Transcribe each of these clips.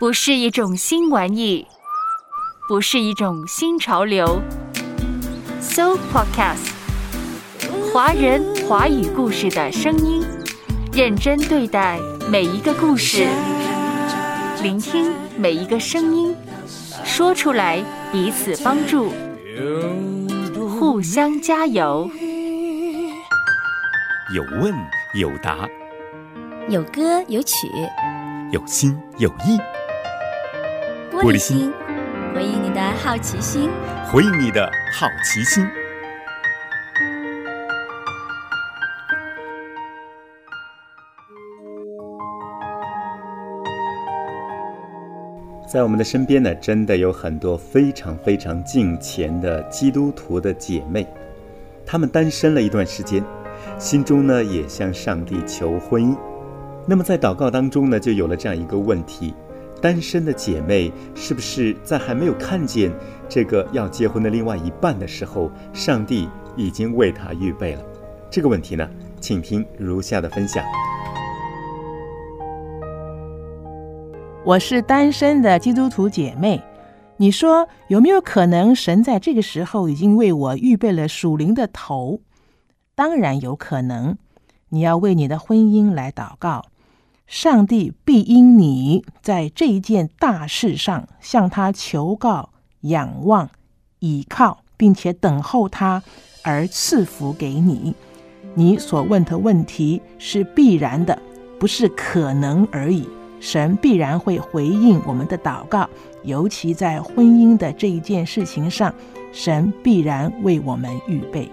不是一种新玩意，不是一种新潮流。So Podcast，华人华语故事的声音，认真对待每一个故事，聆听每一个声音，说出来彼此帮助，互相加油。有问有答，有歌有曲，有心有意。玻璃心，回应你的好奇心，回应你的好奇心。在我们的身边呢，真的有很多非常非常敬虔的基督徒的姐妹，她们单身了一段时间，心中呢也向上帝求婚姻。那么在祷告当中呢，就有了这样一个问题。单身的姐妹是不是在还没有看见这个要结婚的另外一半的时候，上帝已经为她预备了？这个问题呢，请听如下的分享。我是单身的基督徒姐妹，你说有没有可能神在这个时候已经为我预备了属灵的头？当然有可能。你要为你的婚姻来祷告。上帝必因你在这一件大事上向他求告、仰望、倚靠，并且等候他而赐福给你。你所问的问题是必然的，不是可能而已。神必然会回应我们的祷告，尤其在婚姻的这一件事情上，神必然为我们预备。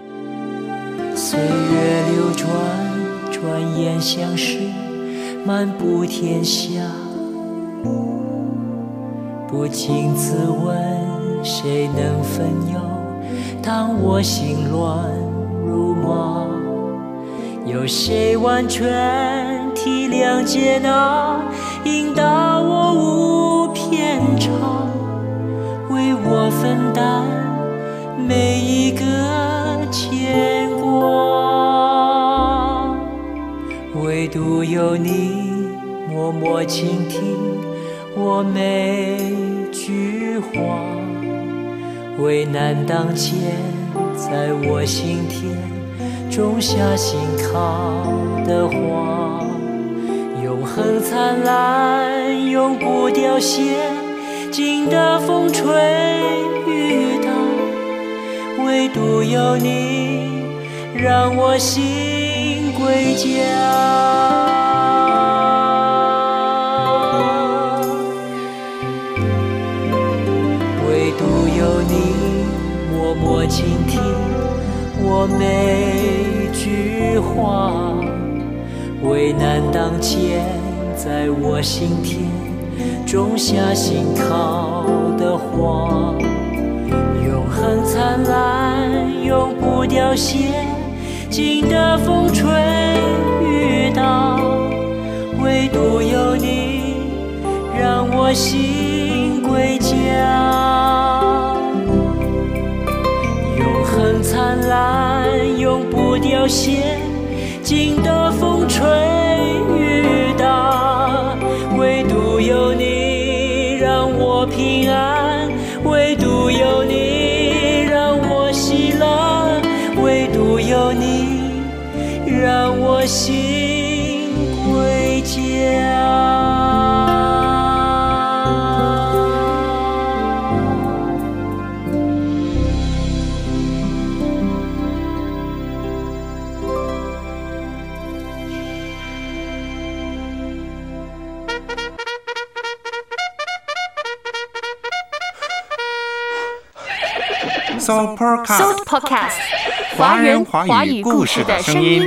岁月流转，转眼相识。漫步天下，不禁自问，谁能分忧？当我心乱如麻，有谁完全体谅接纳，引导我无偏差，为我分担每一个唯独有你。默默倾听我每句话，危难当前，在我心田种下信靠的花，永恒灿烂，永不凋谢，经得风吹雨打，唯独有你，让我心归家。唯独有你默默倾听我每句话，危难当前，在我心田种下心靠的花，永恒灿烂，永不凋谢，经得风吹雨打，唯独有你，让我心归家。永恒灿烂永不凋谢，经得风吹雨打，唯独有你让我平安，唯独有你有你让我心归家。So Podcast，华人华语故事的声音。